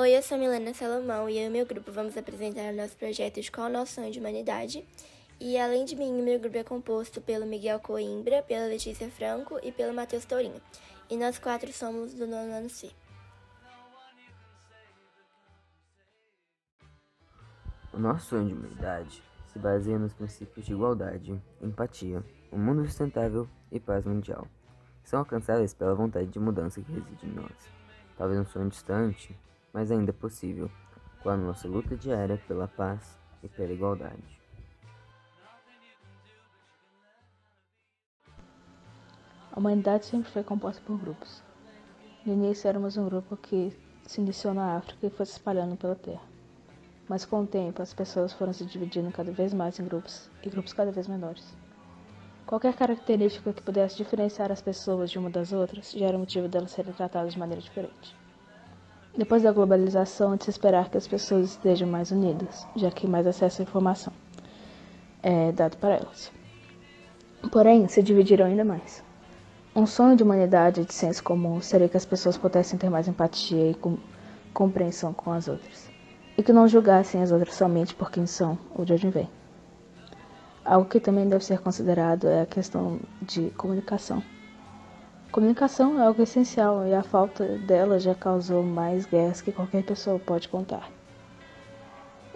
Oi, eu sou Milena Salomão e eu e meu grupo vamos apresentar o nosso projeto o Nosso Sonho de Humanidade. E além de mim, meu grupo é composto pelo Miguel Coimbra, pela Letícia Franco e pelo Matheus Tourinho. E nós quatro somos do nono ano C. O nosso sonho de humanidade se baseia nos princípios de igualdade, empatia, um mundo sustentável e paz mundial. São alcançáveis pela vontade de mudança que reside em nós. Talvez um sonho distante, mas ainda possível, com a nossa luta diária pela paz e pela igualdade. A humanidade sempre foi composta por grupos. No início éramos um grupo que se iniciou na África e foi se espalhando pela Terra. Mas com o tempo as pessoas foram se dividindo cada vez mais em grupos e grupos cada vez menores. Qualquer característica que pudesse diferenciar as pessoas de uma das outras já era motivo delas serem tratadas de maneira diferente. Depois da globalização, é de se esperar que as pessoas estejam mais unidas, já que mais acesso à informação é dado para elas. Porém, se dividiram ainda mais. Um sonho de humanidade de senso comum seria que as pessoas pudessem ter mais empatia e com compreensão com as outras, e que não julgassem as outras somente por quem são ou de onde vêm. Algo que também deve ser considerado é a questão de comunicação. Comunicação é algo essencial e a falta dela já causou mais guerras que qualquer pessoa pode contar.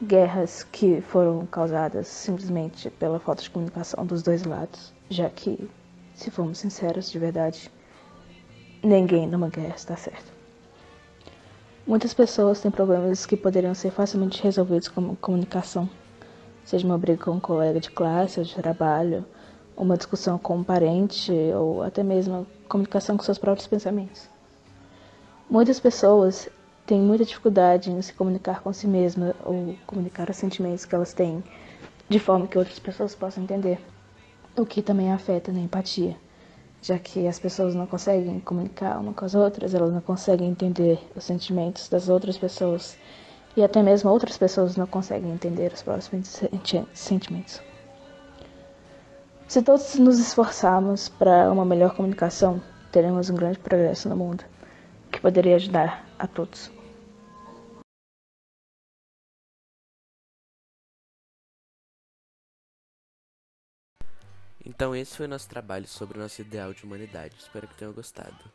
Guerras que foram causadas simplesmente pela falta de comunicação dos dois lados, já que, se formos sinceros de verdade, ninguém numa guerra está certo. Muitas pessoas têm problemas que poderiam ser facilmente resolvidos com comunicação, seja uma briga com um colega de classe ou de trabalho, uma discussão com um parente ou até mesmo comunicação com seus próprios pensamentos. Muitas pessoas têm muita dificuldade em se comunicar com si mesma ou comunicar os sentimentos que elas têm de forma que outras pessoas possam entender, o que também afeta na empatia, já que as pessoas não conseguem comunicar uma com as outras, elas não conseguem entender os sentimentos das outras pessoas e até mesmo outras pessoas não conseguem entender os próprios sentimentos. Se todos nos esforçarmos para uma melhor comunicação, teremos um grande progresso no mundo, que poderia ajudar a todos. Então esse foi o nosso trabalho sobre o nosso ideal de humanidade. Espero que tenham gostado.